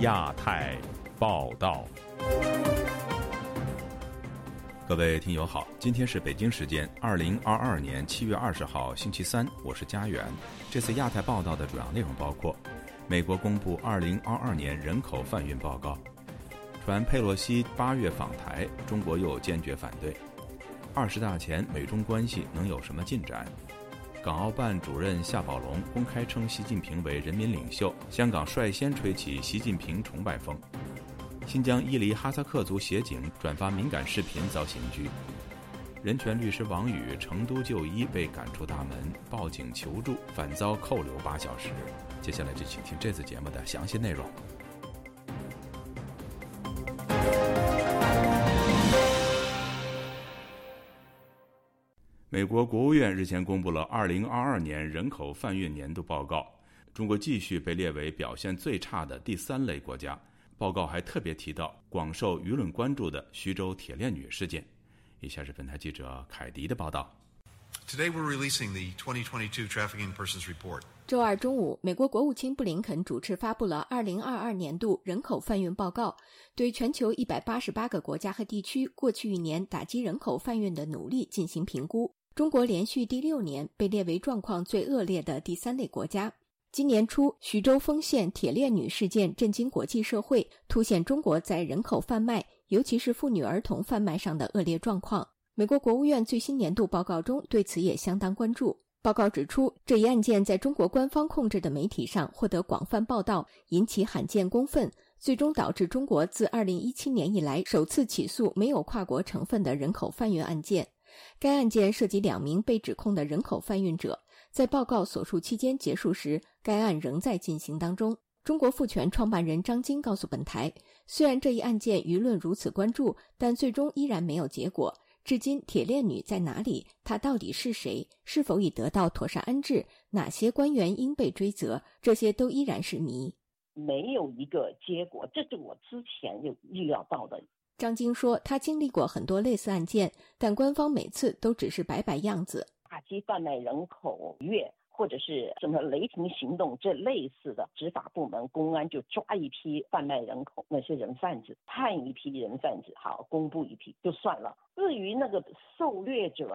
亚太报道。各位听友好，今天是北京时间二零二二年七月二十号星期三，我是佳远。这次亚太报道的主要内容包括：美国公布二零二二年人口贩运报告；传佩洛西八月访台，中国又坚决反对；二十大前美中关系能有什么进展？港澳办主任夏宝龙公开称习近平为人民领袖，香港率先吹起习近平崇拜风。新疆伊犁哈萨克族协警转发敏感视频遭刑拘，人权律师王宇成都就医被赶出大门，报警求助反遭扣留八小时。接下来就请听这次节目的详细内容。美国国务院日前公布了2022年人口贩运年度报告，中国继续被列为表现最差的第三类国家。报告还特别提到广受舆论关注的徐州铁链女事件。以下是本台记者凯迪的报道。Today we're releasing the 2022 Trafficking Persons Report。周二中午，美国国务卿布林肯主持发布了2022年度人口贩运报告，对全球188个国家和地区过去一年打击人口贩运的努力进行评估。中国连续第六年被列为状况最恶劣的第三类国家。今年初，徐州丰县铁链女事件震惊国际社会，凸显中国在人口贩卖，尤其是妇女儿童贩卖上的恶劣状况。美国国务院最新年度报告中对此也相当关注。报告指出，这一案件在中国官方控制的媒体上获得广泛报道，引起罕见公愤，最终导致中国自2017年以来首次起诉没有跨国成分的人口贩运案件。该案件涉及两名被指控的人口贩运者。在报告所述期间结束时，该案仍在进行当中。中国富权创办人张晶告诉本台，虽然这一案件舆论如此关注，但最终依然没有结果。至今，铁链女在哪里？她到底是谁？是否已得到妥善安置？哪些官员应被追责？这些都依然是谜，没有一个结果。这是我之前就预料到的。张晶说，他经历过很多类似案件，但官方每次都只是摆摆样子。打击贩卖人口月，或者是什么雷霆行动这类似的，执法部门公安就抓一批贩卖人口那些人贩子，判一批人贩子，好公布一批就算了。至于那个受虐者，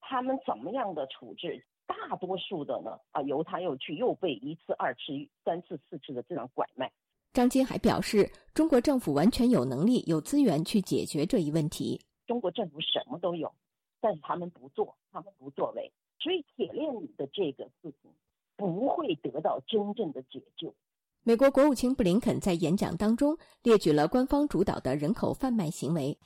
他们怎么样的处置，大多数的呢啊，由他又去又被一次、二次、三次、四次的这样拐卖。张金还表示，中国政府完全有能力、有资源去解决这一问题。中国政府什么都有。但是他们不做，他们不作为，所以铁链里的这个事情不会得到真正的解救。美国国务卿布林肯在演讲当中列举了官方主导的人口贩卖行为。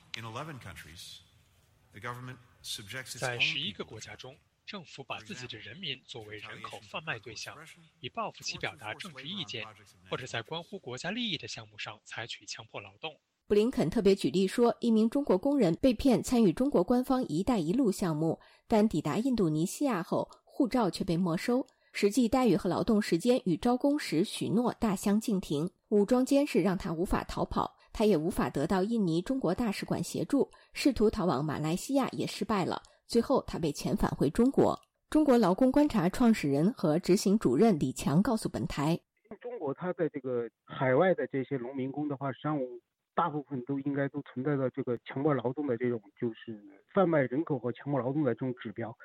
在十一个国家中，政府把自己的人民作为人口贩卖对象，以报复其表达政治意见，或者在关乎国家利益的项目上采取强迫劳动。布林肯特别举例说，一名中国工人被骗参与中国官方“一带一路”项目，但抵达印度尼西亚后，护照却被没收，实际待遇和劳动时间与招工时许诺大相径庭。武装监视让他无法逃跑，他也无法得到印尼中国大使馆协助，试图逃往马来西亚也失败了。最后，他被遣返回中国。中国劳工观察创始人和执行主任李强告诉本台：“中国它的这个海外的这些农民工的话，实际上。”大部分都应该都存在着这个强迫劳动的这种，就是贩卖人口和强迫劳动的这种指标。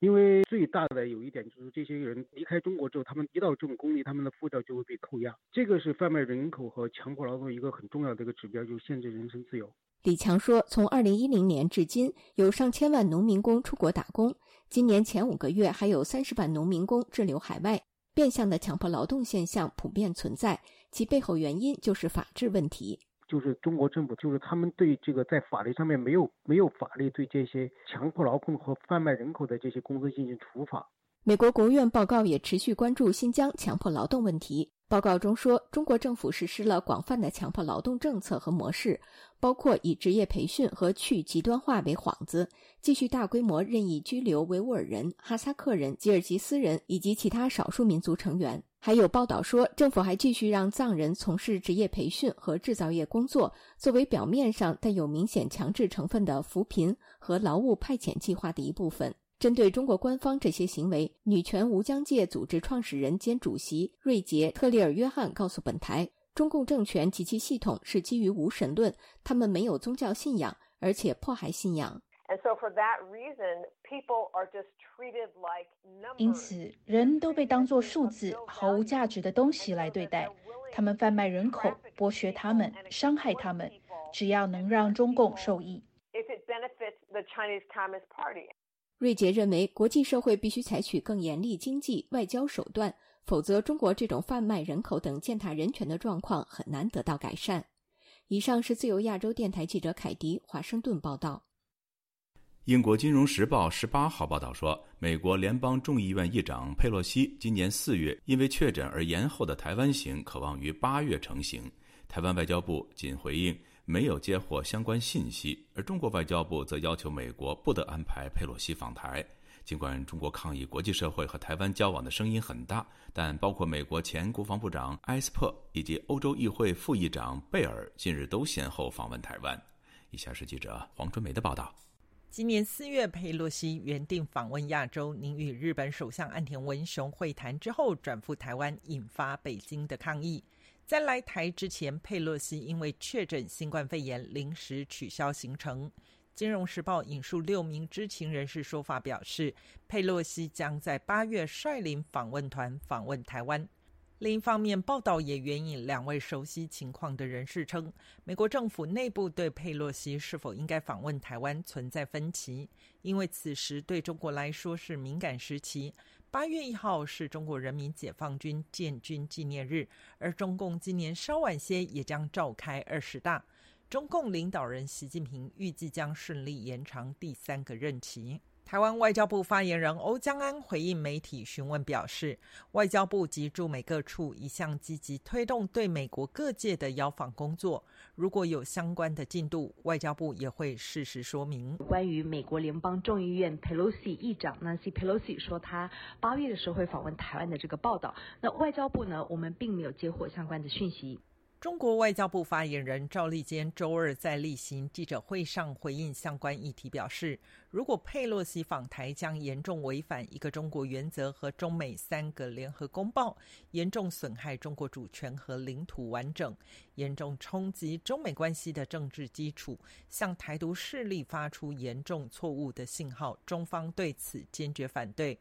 因为最大的有一点就是，这些人离开中国之后，他们一到这种工地，他们的护照就会被扣押。这个是贩卖人口和强迫劳动一个很重要的一个指标，就是限制人身自由。李强说，从二零一零年至今，有上千万农民工出国打工，今年前五个月还有三十万农民工滞留海外，变相的强迫劳动现象普遍存在，其背后原因就是法治问题。就是中国政府，就是他们对这个在法律上面没有没有法律对这些强迫劳动和贩卖人口的这些公司进行处罚。美国国务院报告也持续关注新疆强迫劳动问题。报告中说，中国政府实施了广泛的强迫劳动政策和模式，包括以职业培训和去极端化为幌子，继续大规模任意拘留维吾尔人、哈萨克人、吉尔吉斯人以及其他少数民族成员。还有报道说，政府还继续让藏人从事职业培训和制造业工作，作为表面上带有明显强制成分的扶贫和劳务派遣计划的一部分。针对中国官方这些行为，女权无疆界组织创始人兼主席瑞杰·特里尔约翰告诉本台。中共政权及其系统是基于无神论，他们没有宗教信仰，而且迫害信仰。因此，人都被当作数字、毫无价值的东西来对待。他们贩卖人口，剥削他们，伤害他们，只要能让中共受益。瑞杰认为，国际社会必须采取更严厉经济、外交手段，否则中国这种贩卖人口等践踏人权的状况很难得到改善。以上是自由亚洲电台记者凯迪华盛顿报道。英国《金融时报》十八号报道说，美国联邦众议院议长佩洛西今年四月因为确诊而延后的台湾行，渴望于八月成行。台湾外交部仅回应没有接获相关信息，而中国外交部则要求美国不得安排佩洛西访台。尽管中国抗议国际社会和台湾交往的声音很大，但包括美国前国防部长埃斯珀以及欧洲议会副议长贝尔近日都先后访问台湾。以下是记者黄春梅的报道。今年四月，佩洛西原定访问亚洲，您与日本首相岸田文雄会谈之后转赴台湾，引发北京的抗议。在来台之前，佩洛西因为确诊新冠肺炎，临时取消行程。金融时报引述六名知情人士说法表示，佩洛西将在八月率领访问团访问台湾。另一方面，报道也援引两位熟悉情况的人士称，美国政府内部对佩洛西是否应该访问台湾存在分歧，因为此时对中国来说是敏感时期。八月一号是中国人民解放军建军纪念日，而中共今年稍晚些也将召开二十大。中共领导人习近平预计将顺利延长第三个任期。台湾外交部发言人欧江安回应媒体询问表示，外交部及驻美各处一向积极推动对美国各界的邀访工作，如果有相关的进度，外交部也会适时说明。关于美国联邦众议院 Pelosi 议长 Nancy Pelosi 说他八月的时候会访问台湾的这个报道，那外交部呢，我们并没有接获相关的讯息。中国外交部发言人赵立坚周二在例行记者会上回应相关议题，表示，如果佩洛西访台将严重违反一个中国原则和中美三个联合公报，严重损害中国主权和领土完整，严重冲击中美关系的政治基础，向台独势力发出严重错误的信号，中方对此坚决反对。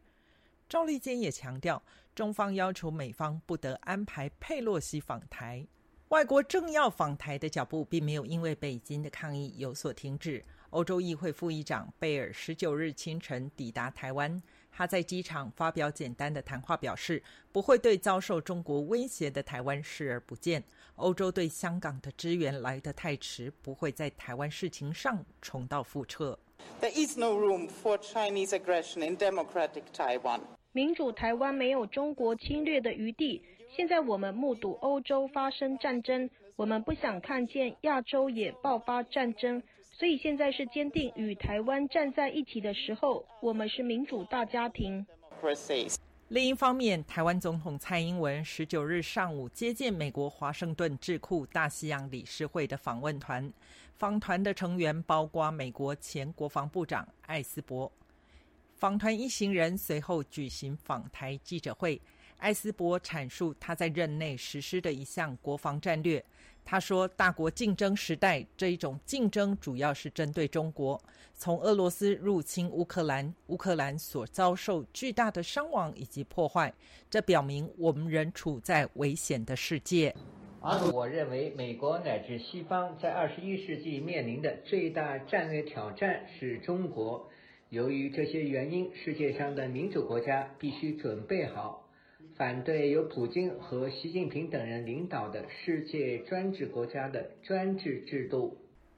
赵立坚也强调，中方要求美方不得安排佩洛西访台。外国政要访台的脚步并没有因为北京的抗议有所停止。欧洲议会副议长贝尔十九日清晨抵达台湾，他在机场发表简单的谈话，表示不会对遭受中国威胁的台湾视而不见。欧洲对香港的支援来得太迟，不会在台湾事情上重蹈覆辙。There is no room for Chinese aggression in democratic Taiwan. 民主台湾没有中国侵略的余地。现在我们目睹欧洲发生战争，我们不想看见亚洲也爆发战争，所以现在是坚定与台湾站在一起的时候。我们是民主大家庭。另一方面，台湾总统蔡英文十九日上午接见美国华盛顿智库大西洋理事会的访问团，访团的成员包括美国前国防部长艾斯伯。访团一行人随后举行访台记者会。艾斯伯阐述他在任内实施的一项国防战略。他说：“大国竞争时代，这一种竞争主要是针对中国。从俄罗斯入侵乌克兰，乌克兰所遭受巨大的伤亡以及破坏，这表明我们仍处在危险的世界。”而我认为，美国乃至西方在二十一世纪面临的最大战略挑战是中国。由于这些原因，世界上的民主国家必须准备好。反对由普京和习近平等人领导的世界专制国家的专制制度。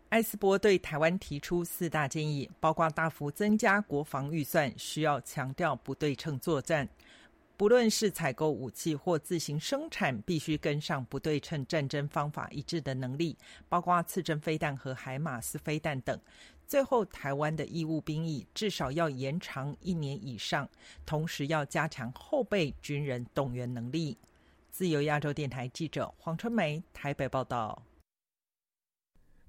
艾斯伯对台湾提出四大建议，包括大幅增加国防预算，需要强调不对称作战，不论是采购武器或自行生产，必须跟上不对称战争方法一致的能力，包括刺针飞弹和海马斯飞弹等。最后，台湾的义务兵役至少要延长一年以上，同时要加强后备军人动员能力。自由亚洲电台记者黄春梅台北报道。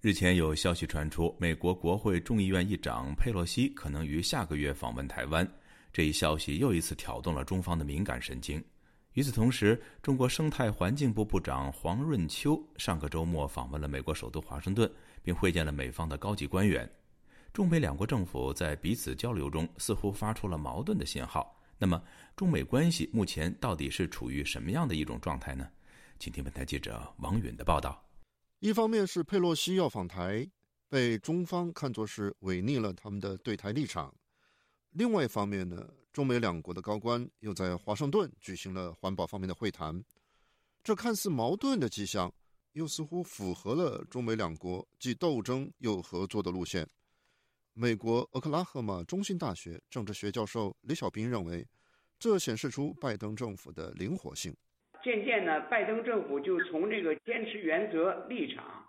日前有消息传出，美国国会众议院议长佩洛西可能于下个月访问台湾，这一消息又一次挑动了中方的敏感神经。与此同时，中国生态环境部部长黄润秋上个周末访问了美国首都华盛顿，并会见了美方的高级官员。中美两国政府在彼此交流中似乎发出了矛盾的信号。那么，中美关系目前到底是处于什么样的一种状态呢？请听本台记者王允的报道。一方面是佩洛西要访台，被中方看作是违逆了他们的对台立场；另外一方面呢？中美两国的高官又在华盛顿举行了环保方面的会谈，这看似矛盾的迹象，又似乎符合了中美两国既斗争又合作的路线。美国俄克拉荷马中心大学政治学教授李小兵认为，这显示出拜登政府的灵活性。渐渐呢，拜登政府就从这个坚持原则立场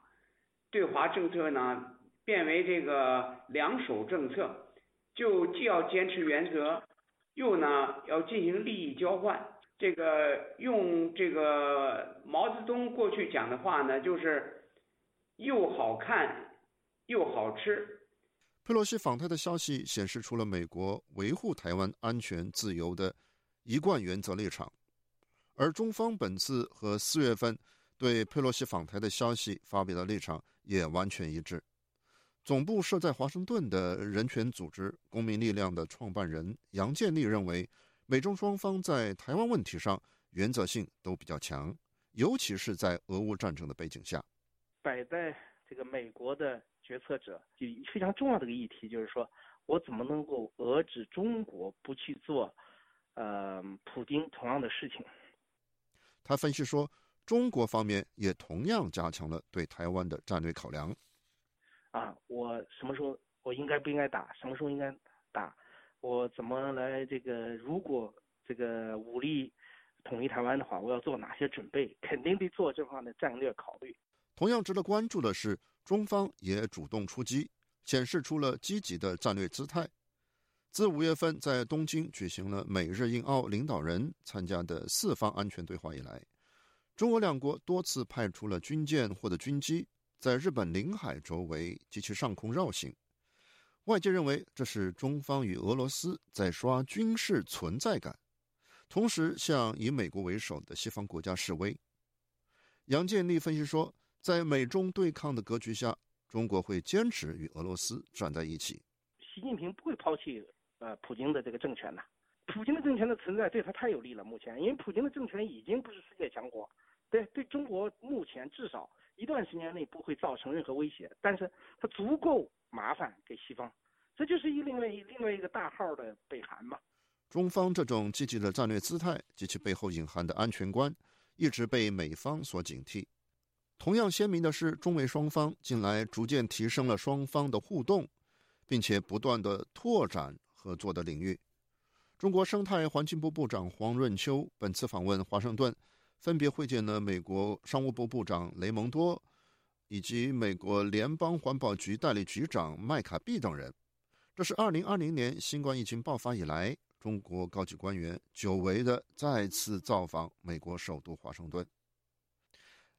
对华政策呢，变为这个两手政策，就既要坚持原则。又呢要进行利益交换，这个用这个毛泽东过去讲的话呢，就是又好看又好吃。佩洛西访台的消息显示出了美国维护台湾安全自由的一贯原则立场，而中方本次和四月份对佩洛西访台的消息发表的立场也完全一致。总部设在华盛顿的人权组织“公民力量”的创办人杨建立认为，美中双方在台湾问题上原则性都比较强，尤其是在俄乌战争的背景下。摆在这个美国的决策者就非常重要的一个议题，就是说我怎么能够遏制中国不去做，呃，普京同样的事情。他分析说，中国方面也同样加强了对台湾的战略考量。啊，我什么时候我应该不应该打？什么时候应该打？我怎么来这个？如果这个武力统一台湾的话，我要做哪些准备？肯定得做这方面的战略考虑。同样值得关注的是，中方也主动出击，显示出了积极的战略姿态。自五月份在东京举行了美日印澳领导人参加的四方安全对话以来，中俄两国多次派出了军舰或者军机。在日本领海周围及其上空绕行，外界认为这是中方与俄罗斯在刷军事存在感，同时向以美国为首的西方国家示威。杨建立分析说，在美中对抗的格局下，中国会坚持与俄罗斯站在一起。习近平不会抛弃呃普京的这个政权的，普京的政权的存在对他太有利了。目前，因为普京的政权已经不是世界强国，对对中国目前至少。一段时间内不会造成任何威胁，但是它足够麻烦给西方，这就是一另外一另外一个大号的北韩嘛。中方这种积极的战略姿态及其背后隐含的安全观，一直被美方所警惕。同样鲜明的是，中美双方近来逐渐提升了双方的互动，并且不断的拓展合作的领域。中国生态环境部部长黄润秋本次访问华盛顿。分别会见了美国商务部部长雷蒙多，以及美国联邦环保局代理局长麦卡毕等人。这是二零二零年新冠疫情爆发以来，中国高级官员久违的再次造访美国首都华盛顿。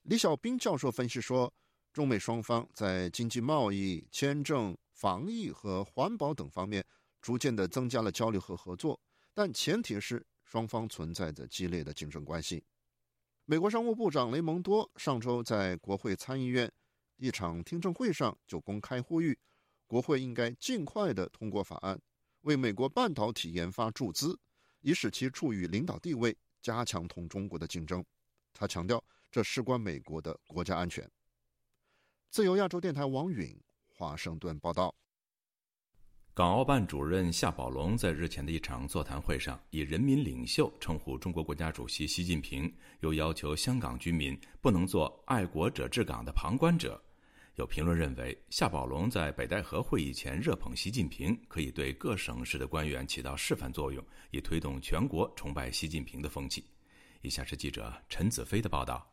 李小兵教授分析说，中美双方在经济贸易、签证、防疫和环保等方面逐渐的增加了交流和合作，但前提是双方存在着激烈的竞争关系。美国商务部长雷蒙多上周在国会参议院一场听证会上就公开呼吁，国会应该尽快的通过法案，为美国半导体研发注资，以使其处于领导地位，加强同中国的竞争。他强调，这事关美国的国家安全。自由亚洲电台王允华盛顿报道。港澳办主任夏宝龙在日前的一场座谈会上，以“人民领袖”称呼中国国家主席习近平，又要求香港居民不能做爱国者治港的旁观者。有评论认为，夏宝龙在北戴河会议前热捧习近平，可以对各省市的官员起到示范作用，以推动全国崇拜习近平的风气。以下是记者陈子飞的报道。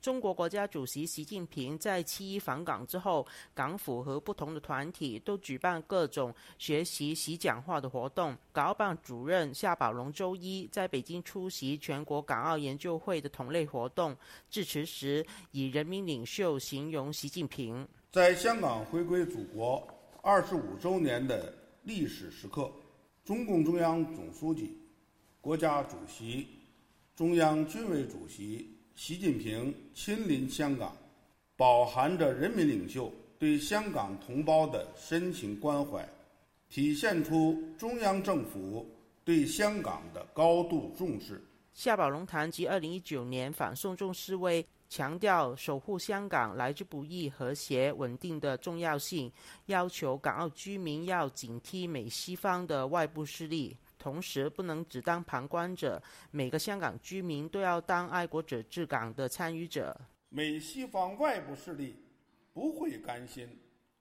中国国家主席习近平在七一访港之后，港府和不同的团体都举办各种学习习讲话的活动。港澳办主任夏宝龙周一在北京出席全国港澳研究会的同类活动，致辞时以“人民领袖”形容习近平。在香港回归祖国二十五周年的历史时刻，中共中央总书记、国家主席。中央军委主席习近平亲临香港，饱含着人民领袖对香港同胞的深情关怀，体现出中央政府对香港的高度重视。夏宝龙谈及二零一九年反送中示威。强调守护香港来之不易、和谐稳定的重要性，要求港澳居民要警惕美西方的外部势力，同时不能只当旁观者。每个香港居民都要当爱国者治港的参与者。美西方外部势力不会甘心，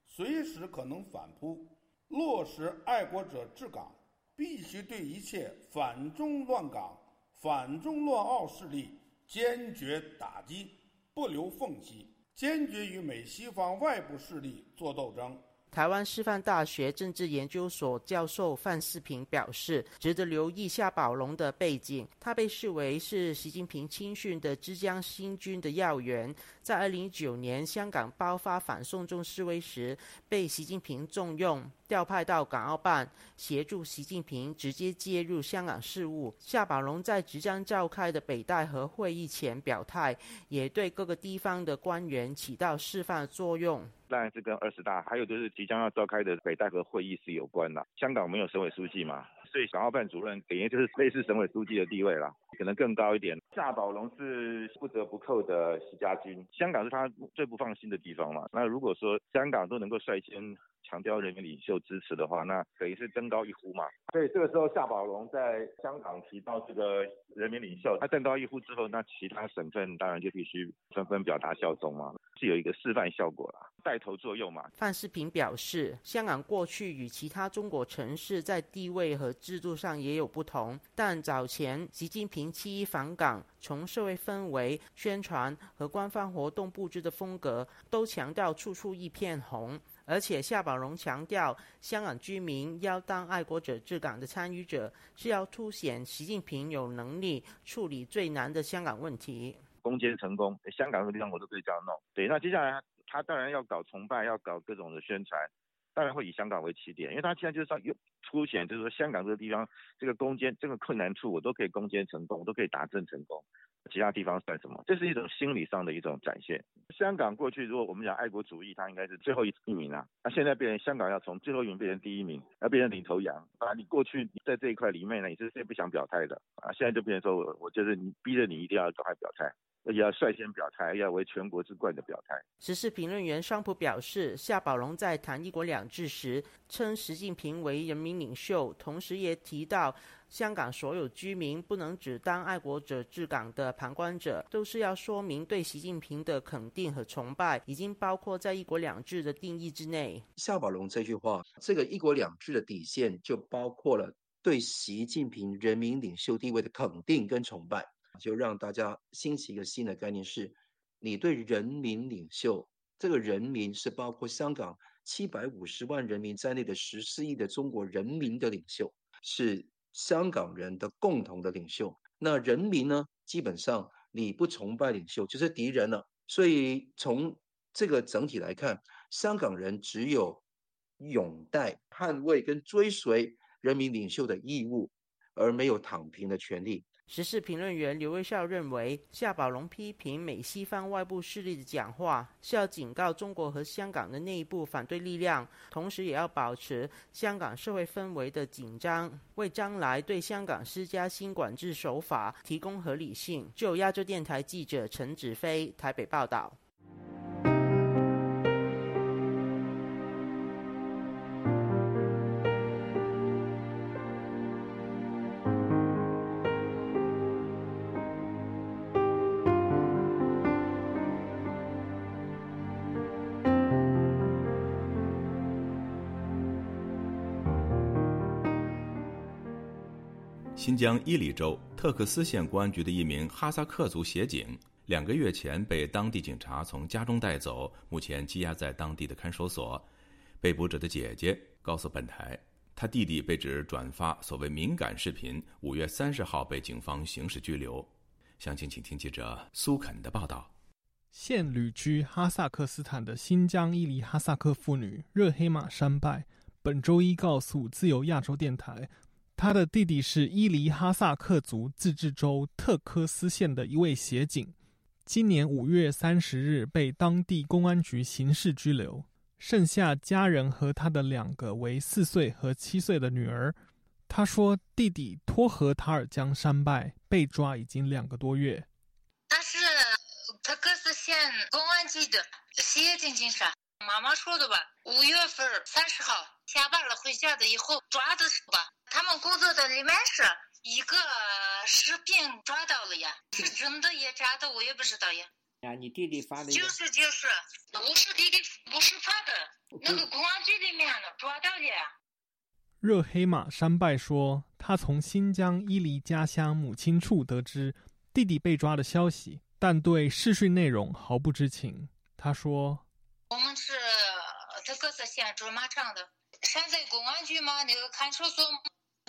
随时可能反扑。落实爱国者治港，必须对一切反中乱港、反中乱澳势力坚决打击。不留缝隙，坚决与美西方外部势力作斗争。台湾师范大学政治研究所教授范世平表示，值得留意夏宝龙的背景。他被视为是习近平亲训的浙江新军的要员，在二零一九年香港爆发反送中示威时，被习近平重用，调派到港澳办协助习近平直接介入香港事务。夏宝龙在即将召开的北戴河会议前表态，也对各个地方的官员起到示范作用。当然是跟二十大，还有就是即将要召开的北戴河会议是有关的。香港没有省委书记嘛，所以港澳办主任等于就是类似省委书记的地位了，可能更高一点。夏宝龙是不折不扣的习家军，香港是他最不放心的地方嘛。那如果说香港都能够率先强调人民领袖支持的话，那等于是登高一呼嘛。所以这个时候夏宝龙在香港提到这个人民领袖，他登高一呼之后，那其他省份当然就必须纷纷表达效忠嘛。是有一个示范效果啦，带头作用嘛。范世平表示，香港过去与其他中国城市在地位和制度上也有不同，但早前习近平七一访港，从社会氛围、宣传和官方活动布置的风格，都强调处处一片红。而且夏宝龙强调，香港居民要当爱国者治港的参与者，是要凸显习近平有能力处理最难的香港问题。攻坚成功，香港这个地方我都可以这样弄。对，那接下来他当然要搞崇拜，要搞各种的宣传，当然会以香港为起点，因为他现在就是要凸显，就是说香港这个地方这个攻坚这个困难处，我都可以攻坚成功，我都可以达阵成功，其他地方算什么？这是一种心理上的一种展现。香港过去如果我们讲爱国主义，它应该是最后一名啊，那现在变成香港要从最后一名变成第一名，要变成领头羊啊！你过去在这一块里面呢，你是最不想表态的啊，现在就变成说我我就是你逼着你一定要赶快表态。要率先表态，要为全国之冠的表态。时事评论员商普表示，夏宝龙在谈“一国两制”时，称习近平为人民领袖，同时也提到，香港所有居民不能只当爱国者治港的旁观者，都是要说明对习近平的肯定和崇拜，已经包括在“一国两制”的定义之内。夏宝龙这句话，这个“一国两制”的底线就包括了对习近平人民领袖地位的肯定跟崇拜。就让大家兴起一个新的概念，是你对人民领袖，这个人民是包括香港七百五十万人民在内的十四亿的中国人民的领袖，是香港人的共同的领袖。那人民呢，基本上你不崇拜领袖就是敌人了。所以从这个整体来看，香港人只有拥戴、捍卫跟追随人民领袖的义务，而没有躺平的权利。时事评论员刘威少认为，夏宝龙批评美西方外部势力的讲话，是要警告中国和香港的内部反对力量，同时也要保持香港社会氛围的紧张，为将来对香港施加新管制手法提供合理性。就亚洲电台记者陈子飞台北报道。新疆伊犁州特克斯县公安局的一名哈萨克族协警，两个月前被当地警察从家中带走，目前羁押在当地的看守所。被捕者的姐姐告诉本台，他弟弟被指转发所谓敏感视频，五月三十号被警方刑事拘留。详情，请听记者苏肯的报道。现旅居哈萨克斯坦的新疆伊犁哈萨克妇女热黑马山拜本周一告诉自由亚洲电台。他的弟弟是伊犁哈萨克族自治州特科斯县的一位协警，今年五月三十日被当地公安局刑事拘留。剩下家人和他的两个为四岁和七岁的女儿。他说，弟弟托河塔尔江山拜被抓已经两个多月。他是特克斯县公安局的协警警察。妈妈说的吧，五月份三十号下班了回家的以后抓的是吧？他们工作的里面是一个视频抓到了呀，是真的也假的我也不知道呀。呀，你弟弟发的就是就是，不是弟弟不是发的，那个公安局里面的抓到的。热黑马山拜说，他从新疆伊犁家乡母亲处得知弟弟被抓的消息，但对视讯内容毫不知情。他说：“我们是特克斯县驻马场的，现在公安局嘛，那个看守所，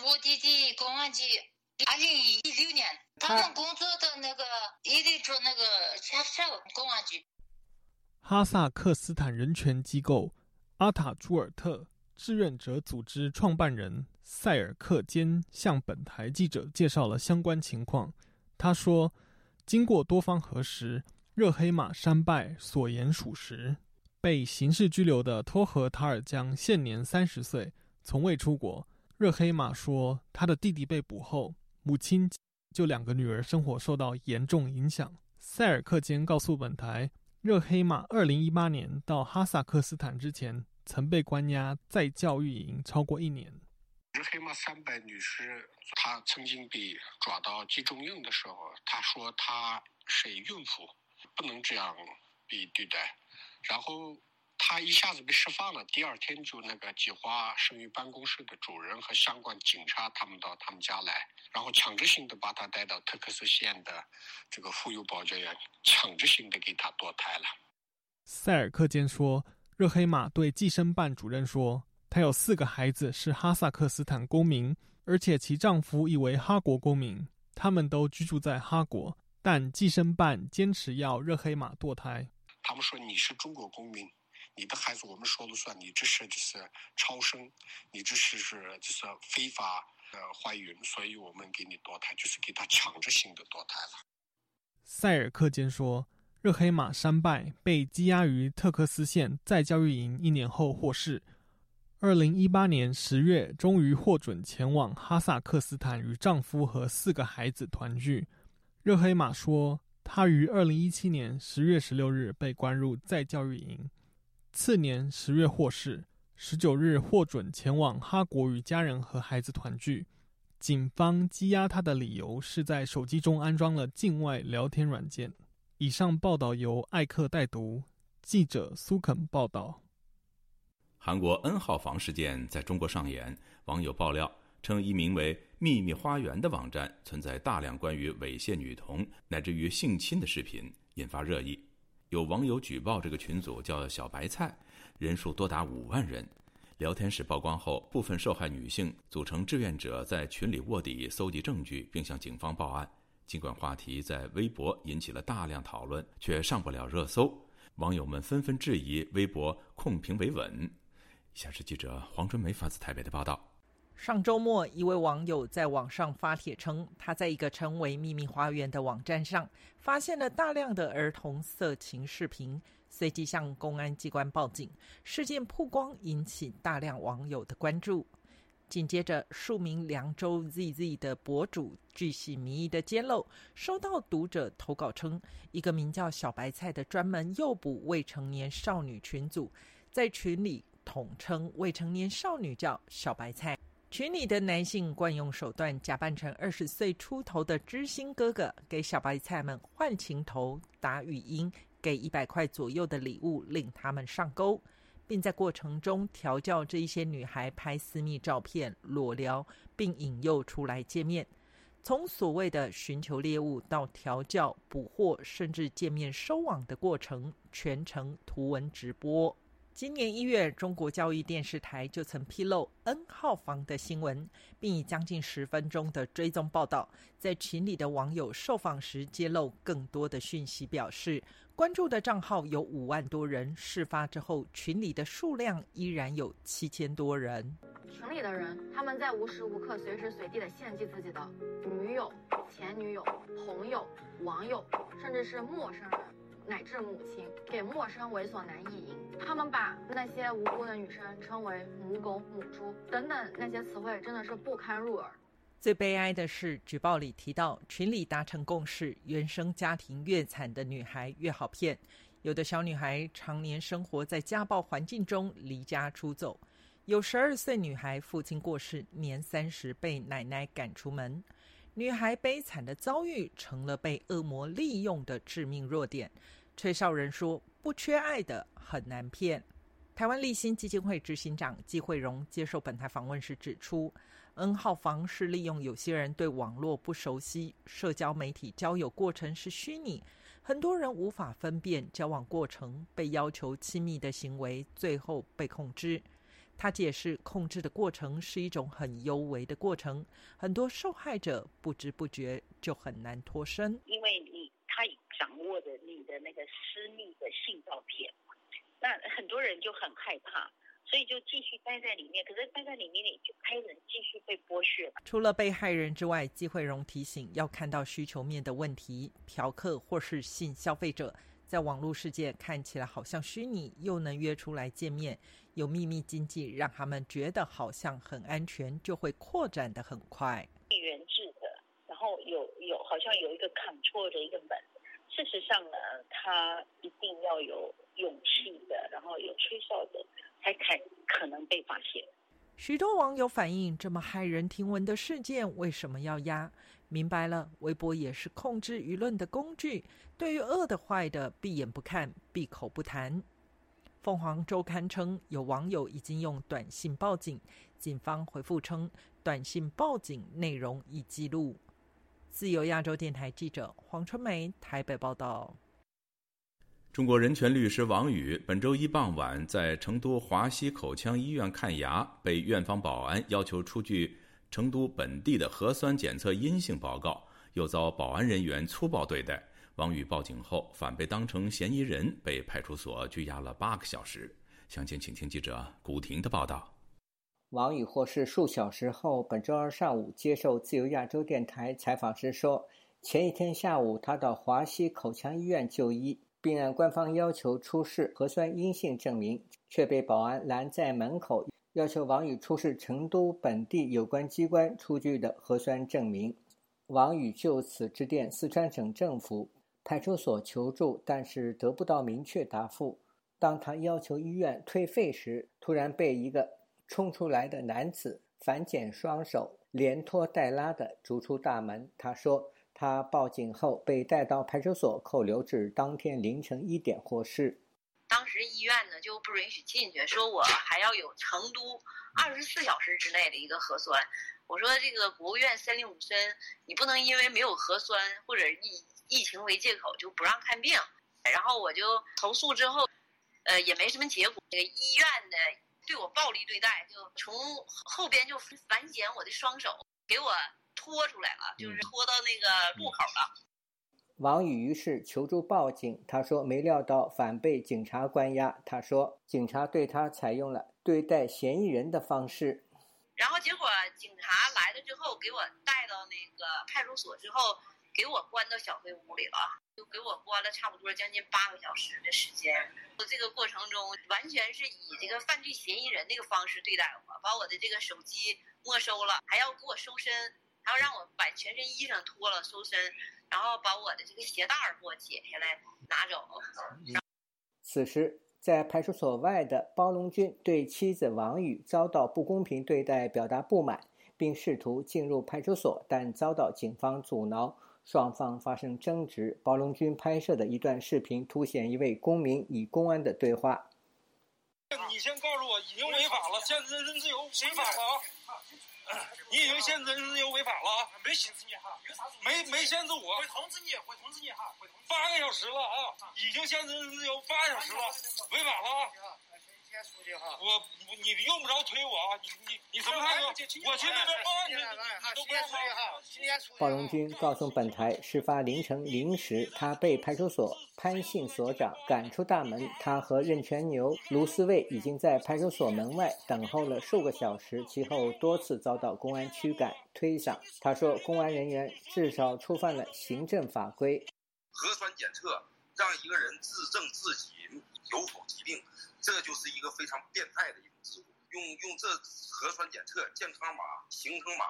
我弟弟公安局。”二零一六年，他们工作的那个伊犁州那个前哨公安局。哈萨克斯坦人权机构阿塔朱尔特志愿者组织创办人塞尔克坚向本台记者介绍了相关情况。他说：“经过多方核实，热黑马山拜所言属实。被刑事拘留的托合塔尔江现年三十岁，从未出国。热黑马说，他的弟弟被捕后。”母亲就两个女儿生活受到严重影响。塞尔克坚告诉本台，热黑马二零一八年到哈萨克斯坦之前，曾被关押在教育营超过一年。热黑马三百女士，她曾经被抓到集中营的时候，她说她是孕妇，不能这样被对待。然后。他一下子被释放了，第二天就那个计划生育办公室的主任和相关警察他们到他们家来，然后强制性的把他带到特克斯县的这个妇幼保健院，强制性的给他堕胎了。塞尔克坚说，热黑马对计生办主任说，他有四个孩子是哈萨克斯坦公民，而且其丈夫亦为哈国公民，他们都居住在哈国，但计生办坚持要热黑马堕胎。他们说你是中国公民。你的孩子我们说了算，你这是就是超生，你这是是就是非法呃怀孕，所以我们给你堕胎，就是给他强制性的堕胎了。塞尔克坚说，热黑马山拜被羁押于特克斯县再教育营一年后获释，二零一八年十月终于获准前往哈萨克斯坦与丈夫和四个孩子团聚。热黑马说，他于二零一七年十月十六日被关入再教育营。次年十月获释，十九日获准前往哈国与家人和孩子团聚。警方羁押他的理由是在手机中安装了境外聊天软件。以上报道由艾克代读，记者苏肯报道。韩国 N 号房事件在中国上演，网友爆料称，一名为“秘密花园”的网站存在大量关于猥亵女童乃至于性侵的视频，引发热议。有网友举报这个群组叫“小白菜”，人数多达五万人。聊天室曝光后，部分受害女性组成志愿者在群里卧底搜集证据，并向警方报案。尽管话题在微博引起了大量讨论，却上不了热搜。网友们纷纷质疑微博控评维稳。以下是记者黄春梅发自台北的报道。上周末，一位网友在网上发帖称，他在一个称为“秘密花园”的网站上发现了大量的儿童色情视频，随即向公安机关报警。事件曝光，引起大量网友的关注。紧接着，数名凉州 ZZ 的博主据悉民意的揭露，收到读者投稿称，一个名叫“小白菜”的专门诱捕未成年少女群组，在群里统称未成年少女叫“小白菜”。群里的男性惯用手段，假扮成二十岁出头的知心哥哥，给小白菜们换情头、打语音，给一百块左右的礼物，令他们上钩，并在过程中调教这一些女孩拍私密照片、裸聊，并引诱出来见面。从所谓的寻求猎物到调教、捕获，甚至见面收网的过程，全程图文直播。今年一月，中国教育电视台就曾披露 N 号房的新闻，并以将近十分钟的追踪报道，在群里的网友受访时揭露更多的讯息，表示关注的账号有五万多人，事发之后群里的数量依然有七千多人。群里的人，他们在无时无刻、随时随地的献祭自己的女友、前女友、朋友、网友，甚至是陌生人。乃至母亲给陌生猥琐男意淫，他们把那些无辜的女生称为母狗、母猪等等那些词汇，真的是不堪入耳。最悲哀的是，举报里提到群里达成共识，原生家庭越惨的女孩越好骗。有的小女孩常年生活在家暴环境中，离家出走；有十二岁女孩父亲过世，年三十被奶奶赶出门。女孩悲惨的遭遇成了被恶魔利用的致命弱点。崔少仁说：“不缺爱的很难骗。”台湾立新基金会执行长季慧荣接受本台访问时指出，N 号房是利用有些人对网络不熟悉，社交媒体交友过程是虚拟，很多人无法分辨交往过程，被要求亲密的行为，最后被控制。他解释，控制的过程是一种很幽微的过程，很多受害者不知不觉就很难脱身，因为你他掌握的你的那个私密的性照片，那很多人就很害怕，所以就继续待在里面。可是待在里面，你就开始继续被剥削。除了被害人之外，季慧荣提醒要看到需求面的问题，嫖客或是性消费者在网络世界看起来好像虚拟，又能约出来见面，有秘密经济，让他们觉得好像很安全，就会扩展的很快。地缘制然后有有好像有一个砍错的一个门。事实上呢，他一定要有勇气的，然后有吹哨的，才可可能被发现。许多网友反映，这么骇人听闻的事件，为什么要压？明白了，微博也是控制舆论的工具，对于恶的坏的，闭眼不看，闭口不谈。凤凰周刊称，有网友已经用短信报警，警方回复称，短信报警内容已记录。自由亚洲电台记者黄春梅台北报道：中国人权律师王宇本周一傍晚在成都华西口腔医院看牙，被院方保安要求出具成都本地的核酸检测阴性报告，又遭保安人员粗暴对待。王宇报警后，反被当成嫌疑人，被派出所拘押了八个小时。详情，请听记者古婷的报道。王宇获释数小时后，本周二上午接受自由亚洲电台采访时说：“前一天下午，他到华西口腔医院就医，并按官方要求出示核酸阴性证明，却被保安拦在门口，要求王宇出示成都本地有关机关出具的核酸证明。”王宇就此致电四川省政府派出所求助，但是得不到明确答复。当他要求医院退费时，突然被一个。冲出来的男子反剪双手，连拖带拉的逐出大门。他说：“他报警后被带到派出所扣留，至当天凌晨一点获释。当时医院呢就不允许进去，说我还要有成都二十四小时之内的一个核酸。我说这个国务院三令五申，你不能因为没有核酸或者疫疫情为借口就不让看病。然后我就投诉之后，呃，也没什么结果。这个医院的。”对我暴力对待，就从后边就反剪我的双手，给我拖出来了，就是拖到那个路口了。王宇于是求助报警，他说没料到反被警察关押。他说警察对他采用了对待嫌疑人的方式。然后结果警察来了之后，给我带到那个派出所之后。给我关到小黑屋里了，就给我关了差不多将近八个小时的时间。这个过程中，完全是以这个犯罪嫌疑人那个方式对待我，把我的这个手机没收了，还要给我搜身，还要让我把全身衣裳脱了搜身，然后把我的这个鞋带儿给我解下来拿走。此时，在派出所外的包龙军对妻子王宇遭到不公平对待表达不满，并试图进入派出所，但遭到警方阻挠。双方发生争执。包龙军拍摄的一段视频凸显一位公民与公安的对话：“你先告诉我，已经违法了，限制人身自由违法了啊！你已经限制人身自由违法了啊！没限制你哈，没没限制我，会通知你，会通知你哈，会通知。八个小时了啊，已经限制人身自由八个小时了，违法了啊！我你用不着推我啊！你你你什么态度？我去那边报案去，你都不要说。鲍荣军告诉本台，事发凌晨零时，他被派出所潘姓所长赶出大门。他和任全牛、卢思卫已经在派出所门外等候了数个小时，其后多次遭到公安驱赶、推搡。他说，公安人员至少触犯了行政法规。核酸检测让一个人自证自己有否疾病。这就是一个非常变态的一种制度，用用这核酸检测健康码、行程码，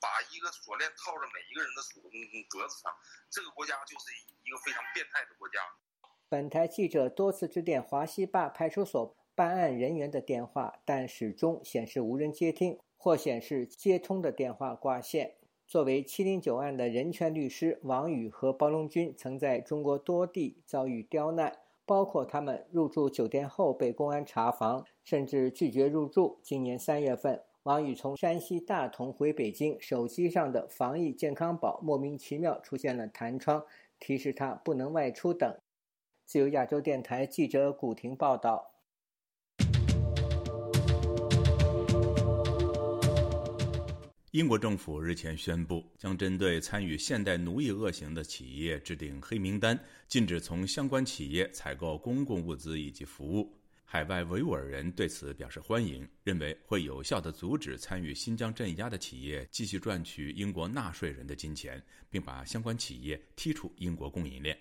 把一个锁链套在每一个人的锁格子上，这个国家就是一个非常变态的国家。本台记者多次致电华西坝派出所办案人员的电话，但始终显示无人接听，或显示接通的电话挂线。作为七零九案的人权律师王宇和包龙军，曾在中国多地遭遇刁难。包括他们入住酒店后被公安查房，甚至拒绝入住。今年三月份，王宇从山西大同回北京，手机上的防疫健康宝莫名其妙出现了弹窗，提示他不能外出等。自由亚洲电台记者古婷报道。英国政府日前宣布，将针对参与现代奴役恶行的企业制定黑名单，禁止从相关企业采购公共物资以及服务。海外维吾尔人对此表示欢迎，认为会有效地阻止参与新疆镇压的企业继续赚取英国纳税人的金钱，并把相关企业踢出英国供应链。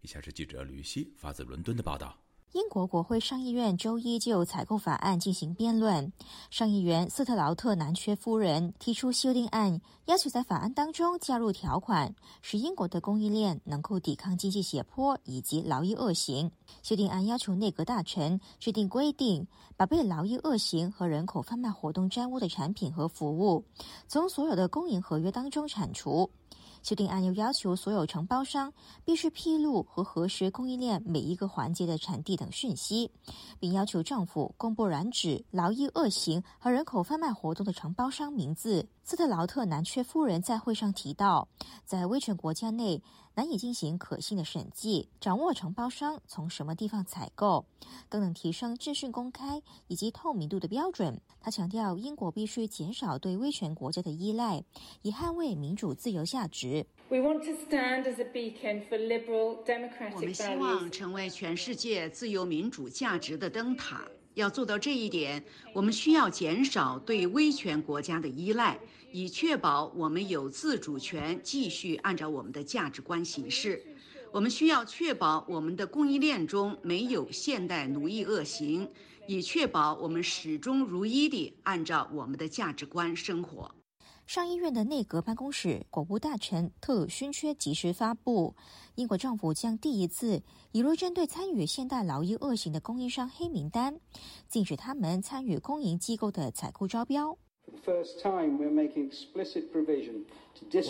以下是记者吕希发自伦敦的报道。英国国会上议院周一就采购法案进行辩论。上议员斯特劳特南缺夫人提出修订案，要求在法案当中加入条款，使英国的供应链能够抵抗经济胁迫以及劳役恶行。修订案要求内阁大臣制定规定，把被劳役恶行和人口贩卖活动沾污的产品和服务从所有的公营合约当中铲除。修订案又要求所有承包商必须披露和核实供应链每一个环节的产地等讯息，并要求政府公布染指劳役恶行和人口贩卖活动的承包商名字。斯特劳特男爵夫人在会上提到，在威权国家内。难以进行可信的审计，掌握承包商从什么地方采购，更能提升资讯公开以及透明度的标准。他强调，英国必须减少对威权国家的依赖，以捍卫民主自由价值。我们希望成为全世界自由民主价值的灯塔。要做到这一点，我们需要减少对威权国家的依赖。以确保我们有自主权，继续按照我们的价值观行事。我们需要确保我们的供应链中没有现代奴役恶行，以确保我们始终如一地按照我们的价值观生活。上议院的内阁办公室国务大臣特鲁勋缺及时发布，英国政府将第一次引入针对参与现代劳役恶行的供应商黑名单，禁止他们参与公营机构的采购招标。我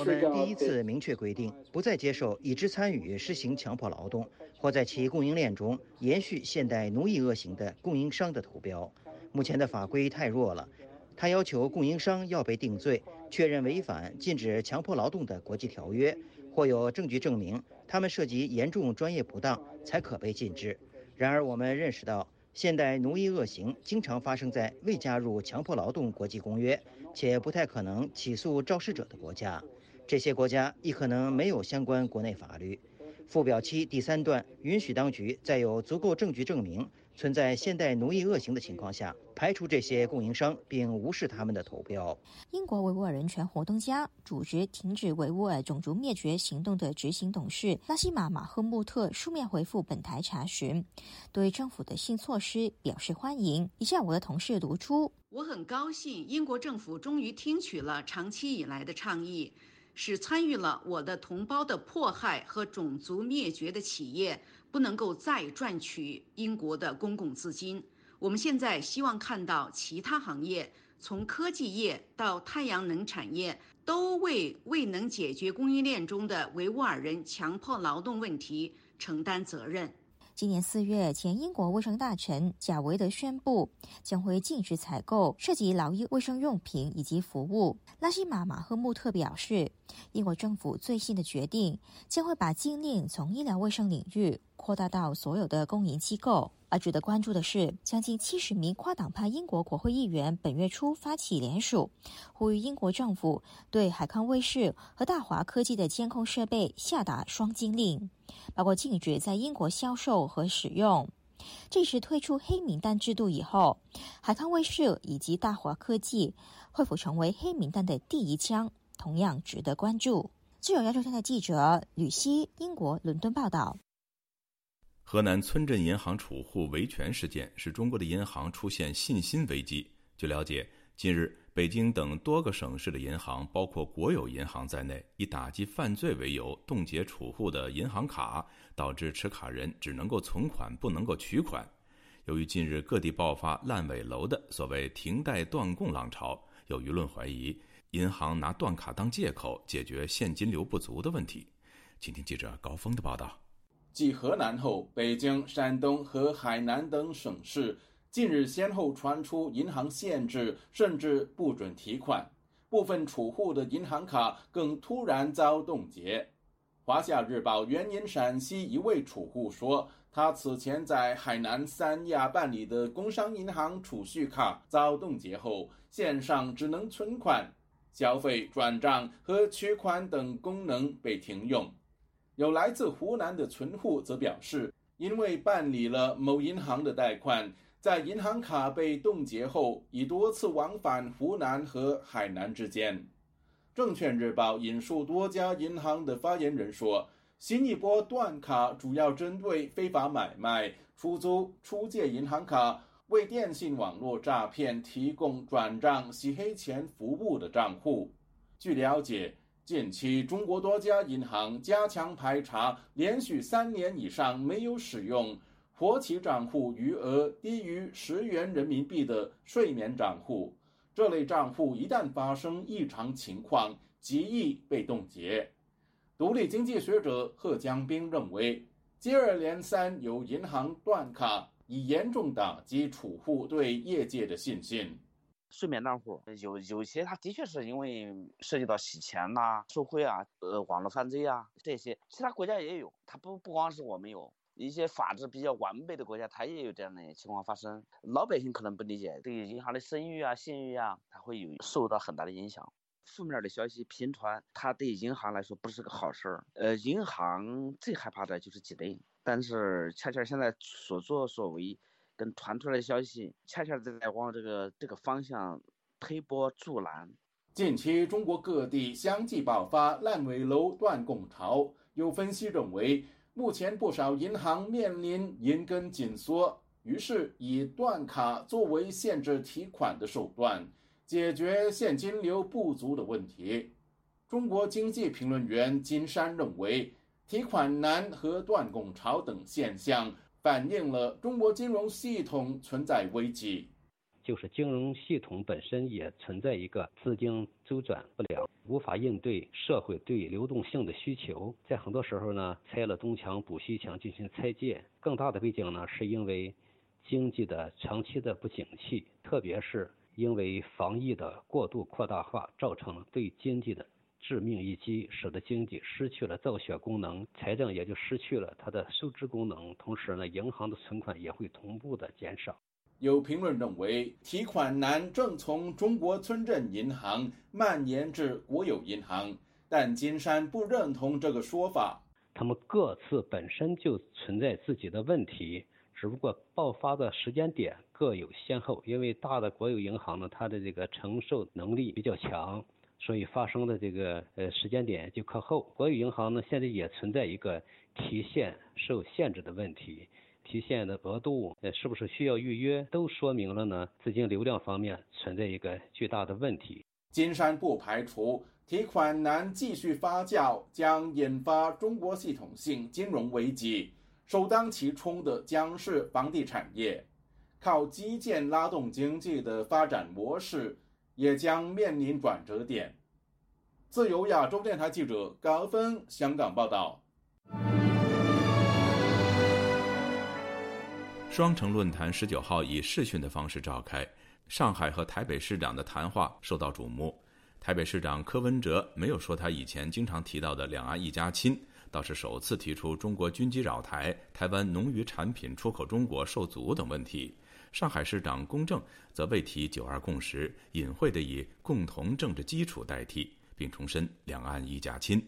们第一次明确规定，不再接受已知参与实行强迫劳动或在其供应链中延续现代奴役恶行的供应商的投标。目前的法规太弱了，他要求供应商要被定罪、确认违反禁止强迫劳动的国际条约，或有证据证明他们涉及严重专业不当，才可被禁止。然而，我们认识到。现代奴役恶行经常发生在未加入强迫劳动国际公约且不太可能起诉肇事者的国家，这些国家亦可能没有相关国内法律。附表七第三段允许当局在有足够证据证明。存在现代奴役恶行的情况下，排除这些供应商并无视他们的投标。英国维吾尔人权活动家、组织停止维吾尔种族灭绝行动的执行董事拉希玛马赫穆特书面回复本台查询，对政府的新措施表示欢迎。以下我的同事读出：我很高兴，英国政府终于听取了长期以来的倡议，使参与了我的同胞的迫害和种族灭绝的企业。不能够再赚取英国的公共资金。我们现在希望看到其他行业，从科技业到太阳能产业，都为未能解决供应链中的维吾尔人强迫劳动问题承担责任。今年四月，前英国卫生大臣贾维德宣布将会禁止采购涉及劳役卫生用品以及服务。拉希马马赫穆特表示，英国政府最新的决定将会把禁令从医疗卫生领域扩大到所有的公营机构。而值得关注的是，将近七十名跨党派英国国会议员本月初发起联署，呼吁英国政府对海康威视和大华科技的监控设备下达双禁令，包括禁止在英国销售和使用。这是推出黑名单制度以后，海康威视以及大华科技会否成为黑名单的第一枪，同样值得关注。自由亚洲电台记者吕希，英国伦敦报道。河南村镇银行储户维权事件使中国的银行出现信心危机。据了解，近日北京等多个省市的银行，包括国有银行在内，以打击犯罪为由冻结储户的银行卡，导致持卡人只能够存款，不能够取款。由于近日各地爆发烂尾楼的所谓停贷断供浪潮，有舆论怀疑银行拿断卡当借口解决现金流不足的问题。请听记者高峰的报道。继河南后，北京、山东和海南等省市近日先后传出银行限制甚至不准提款，部分储户的银行卡更突然遭冻结。华夏日报援引陕西一位储户说，他此前在海南三亚办理的工商银行储蓄卡遭冻结后，线上只能存款、消费、转账和取款等功能被停用。有来自湖南的存户则表示，因为办理了某银行的贷款，在银行卡被冻结后，已多次往返湖南和海南之间。证券日报引述多家银行的发言人说，新一波断卡主要针对非法买卖、出租、出借银行卡、为电信网络诈骗提供转账、洗黑钱服务的账户。据了解。近期，中国多家银行加强排查连续三年以上没有使用活期账户余额低于十元人民币的睡眠账户。这类账户一旦发生异常情况，极易被冻结。独立经济学者贺江斌认为，接二连三有银行断卡，已严重打击储户对业界的信心。睡眠账户有有些，他的确是因为涉及到洗钱呐、受贿啊、呃网络犯罪啊这些，其他国家也有，他不不光是我们有，一些法制比较完备的国家，他也有这样的情况发生。老百姓可能不理解，对银行的声誉啊、信誉啊，它会有受到很大的影响。负面的消息频传，它对银行来说不是个好事儿。呃，银行最害怕的就是挤兑，但是恰恰现在所作所为。跟传出来的消息，恰恰在往这个这个方向推波助澜。近期，中国各地相继爆发烂尾楼断供潮。有分析认为，目前不少银行面临银根紧缩，于是以断卡作为限制提款的手段，解决现金流不足的问题。中国经济评论员金山认为，提款难和断供潮等现象。反映了中国金融系统存在危机，就是金融系统本身也存在一个资金周转不良，无法应对社会对流动性的需求，在很多时候呢，拆了东墙补西墙进行拆借。更大的背景呢，是因为经济的长期的不景气，特别是因为防疫的过度扩大化，造成对经济的。致命一击，使得经济失去了造血功能，财政也就失去了它的收支功能。同时呢，银行的存款也会同步的减少。有评论认为，提款难正从中国村镇银行蔓延至国有银行，但金山不认同这个说法。他们各自本身就存在自己的问题，只不过爆发的时间点各有先后。因为大的国有银行呢，它的这个承受能力比较强。所以发生的这个呃时间点就靠后。国有银行呢，现在也存在一个提现受限制的问题，提现的额度呃是不是需要预约，都说明了呢资金流量方面存在一个巨大的问题。金山不排除提款难继续发酵，将引发中国系统性金融危机，首当其冲的将是房地产业，靠基建拉动经济的发展模式。也将面临转折点。自由亚洲电台记者高峰香港报道。双城论坛十九号以视讯的方式召开，上海和台北市长的谈话受到瞩目。台北市长柯文哲没有说他以前经常提到的“两岸一家亲”，倒是首次提出中国军机扰台、台湾农渔产品出口中国受阻等问题。上海市长龚正则未提“九二共识”，隐晦地以“共同政治基础”代替，并重申“两岸一家亲”。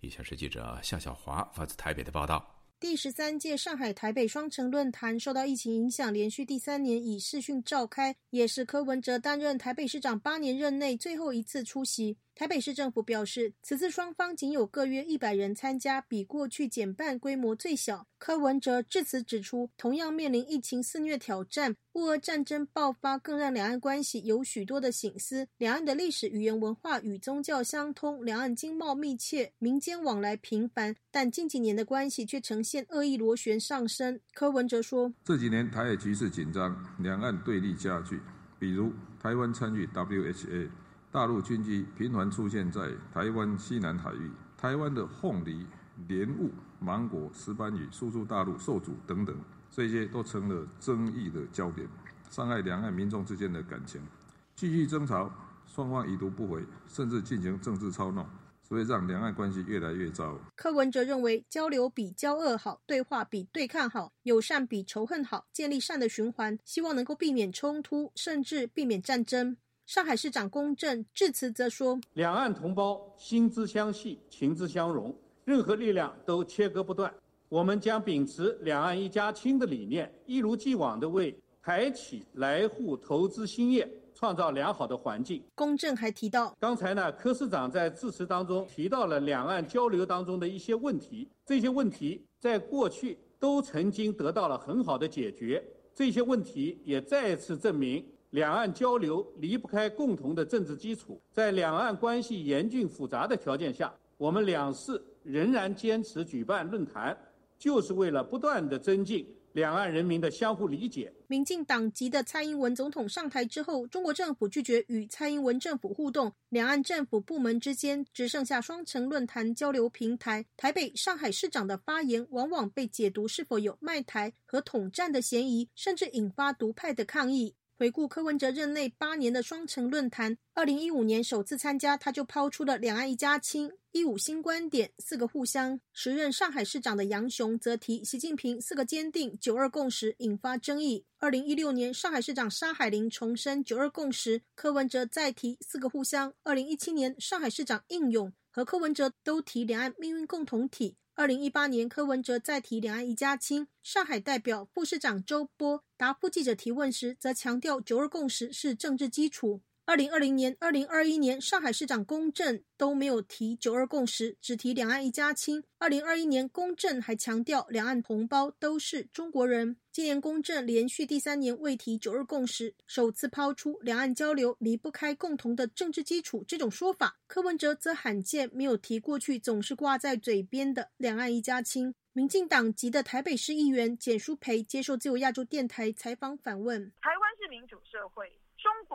以下是记者夏小华发自台北的报道。第十三届上海台北双城论坛受到疫情影响，连续第三年以视讯召开，也是柯文哲担任台北市长八年任内最后一次出席。台北市政府表示，此次双方仅有各约一百人参加，比过去减半，规模最小。柯文哲致辞指出，同样面临疫情肆虐挑战，乌俄战争爆发更让两岸关系有许多的醒思。两岸的历史、语言、文化与宗教相通，两岸经贸密切，民间往来频繁，但近几年的关系却呈现恶意螺旋上升。柯文哲说，这几年台海局势紧张，两岸对立加剧，比如台湾参与 WHA。大陆军机频繁出现在台湾西南海域，台湾的凤梨、莲雾、芒果、石斑鱼输出大陆受阻等等，这些都成了争议的焦点，伤害两岸民众之间的感情。继续争吵，双方已读不回，甚至进行政治操弄，所以让两岸关系越来越糟。柯文哲认为，交流比交恶好，对话比对抗好，友善比仇恨好，建立善的循环，希望能够避免冲突，甚至避免战争。上海市长龚正致辞则说：“两岸同胞心之相系，情之相融，任何力量都切割不断。我们将秉持两岸一家亲的理念，一如既往地为台企来沪投资兴业创造良好的环境。”龚正还提到，刚才呢，柯市长在致辞当中提到了两岸交流当中的一些问题，这些问题在过去都曾经得到了很好的解决，这些问题也再次证明。两岸交流离不开共同的政治基础，在两岸关系严峻复杂的条件下，我们两市仍然坚持举办论坛，就是为了不断的增进两岸人民的相互理解。民进党籍的蔡英文总统上台之后，中国政府拒绝与蔡英文政府互动，两岸政府部门之间只剩下双城论坛交流平台。台北、上海市长的发言往往被解读是否有卖台和统战的嫌疑，甚至引发独派的抗议。回顾柯文哲任内八年的双城论坛，二零一五年首次参加，他就抛出了“两岸一家亲”、“一五新观点”四个互相。时任上海市长的杨雄则提“习近平四个坚定”、“九二共识”，引发争议。二零一六年，上海市长沙海林重申“九二共识”，柯文哲再提“四个互相”。二零一七年，上海市长应勇和柯文哲都提“两岸命运共同体”。二零一八年，柯文哲再提“两岸一家亲”。上海代表副市长周波答复记者提问时，则强调“九二共识”是政治基础。二零二零年、二零二一年，上海市长龚正都没有提“九二共识”，只提“两岸一家亲”。二零二一年，龚正还强调两岸同胞都是中国人。今年，龚正连续第三年未提“九二共识”，首次抛出两岸交流离不开共同的政治基础这种说法。柯文哲则罕见没有提过去总是挂在嘴边的“两岸一家亲”。民进党籍的台北市议员简书培接受自由亚洲电台采访反问：“台湾是民主社会。”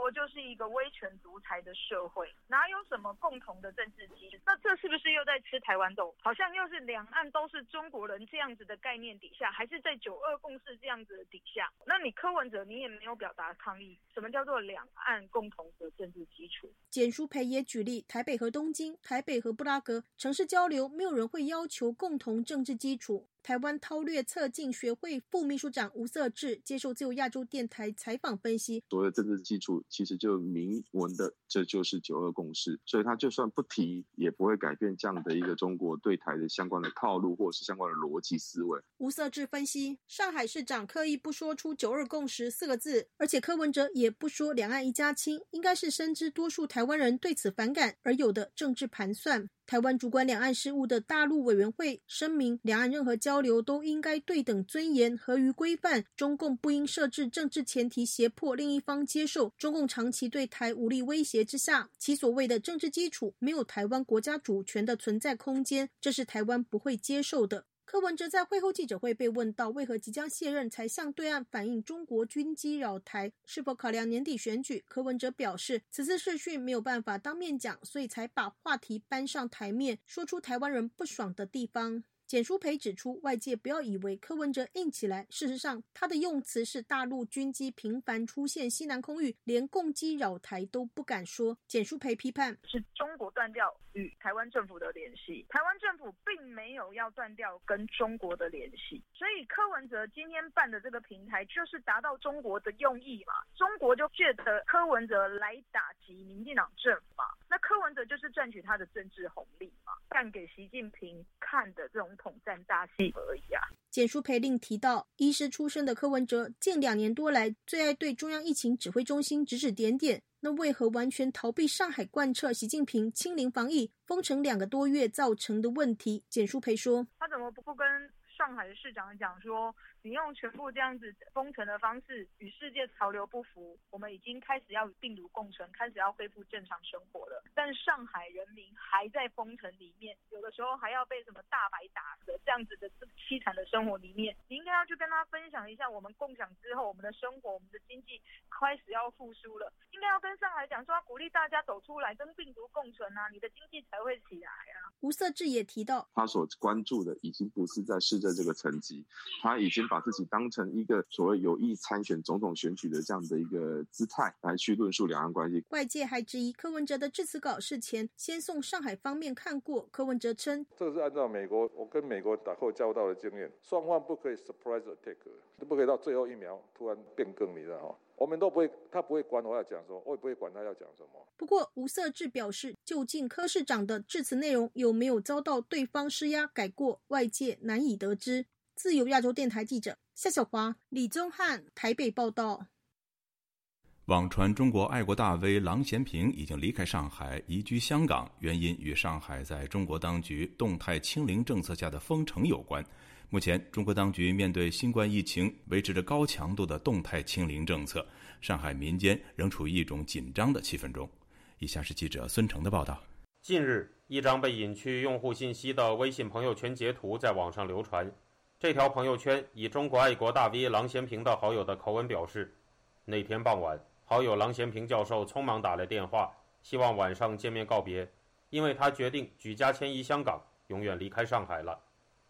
我就是一个威权独裁的社会，哪有什么共同的政治基础？那这是不是又在吃台湾豆？好像又是两岸都是中国人这样子的概念底下，还是在九二共识这样子的底下？那你柯文哲你也没有表达抗议，什么叫做两岸共同的政治基础？简书培也举例，台北和东京、台北和布拉格城市交流，没有人会要求共同政治基础。台湾韬略策进学会副秘书长吴色志接受自由亚洲电台采访分析：，所谓政治基础其实就明文的，这就是九二共识，所以他就算不提，也不会改变这样的一个中国对台的相关的套路或是相关的逻辑思维。吴色志分析，上海市长刻意不说出九二共识四个字，而且柯文哲也不说两岸一家亲，应该是深知多数台湾人对此反感而有的政治盘算。台湾主管两岸事务的大陆委员会声明，两岸任何交流都应该对等尊严、合于规范。中共不应设置政治前提，胁迫另一方接受中共长期对台武力威胁之下，其所谓的政治基础没有台湾国家主权的存在空间，这是台湾不会接受的。柯文哲在会后记者会被问到，为何即将卸任才向对岸反映中国军机扰台，是否考量年底选举？柯文哲表示，此次视讯没有办法当面讲，所以才把话题搬上台面，说出台湾人不爽的地方。简书培指出，外界不要以为柯文哲硬起来，事实上他的用词是大陆军机频繁出现西南空域，连共机扰台都不敢说。简书培批判是中国断掉与台湾政府的联系，台湾政府并没有要断掉跟中国的联系，所以柯文哲今天办的这个平台就是达到中国的用意嘛，中国就觉得柯文哲来打击民进党政府嘛，那柯文哲就是赚取他的政治红利嘛，干给习近平看的这种统战大戏而已啊。简书培令提到，医师出身的柯文哲近两年多来最爱对中央疫情指挥中心指指点点，那为何完全逃避上海贯彻习近平清零防疫封城两个多月造成的问题？简书培说：“他怎么不跟上海的市长讲说？”你用全部这样子封城的方式与世界潮流不符，我们已经开始要与病毒共存，开始要恢复正常生活了。但上海人民还在封城里面，有的时候还要被什么大白打的这样子的凄惨的生活里面，你应该要去跟他分享一下，我们共享之后，我们的生活，我们的经济开始要复苏了。应该要跟上海讲说，鼓励大家走出来，跟病毒共存啊，你的经济才会起来啊。吴色志也提到，他所关注的已经不是在市政这个层级，他已经。把自己当成一个所谓有意参选总统选举的这样的一个姿态来去论述两岸关系。外界还质疑柯文哲的致辞稿事前先送上海方面看过。柯文哲称，这个是按照美国我跟美国打后交道的经验，双方不可以 surprise attack，不可以到最后一秒突然变更，你知道哈？我们都不会，他不会管我要讲什么，我也不会管他要讲什么。不过吴色志表示，究竟柯市长的致辞内容有没有遭到对方施压改过，外界难以得知。自由亚洲电台记者夏小华、李宗翰台北报道。网传中国爱国大 V 郎咸平已经离开上海，移居香港，原因与上海在中国当局动态清零政策下的封城有关。目前，中国当局面对新冠疫情，维持着高强度的动态清零政策，上海民间仍处于一种紧张的气氛中。以下是记者孙成的报道。近日，一张被隐去用户信息的微信朋友圈截图在网上流传。这条朋友圈以中国爱国大 V 郎咸平的好友的口吻表示：那天傍晚，好友郎咸平教授匆忙打来电话，希望晚上见面告别，因为他决定举家迁移香港，永远离开上海了。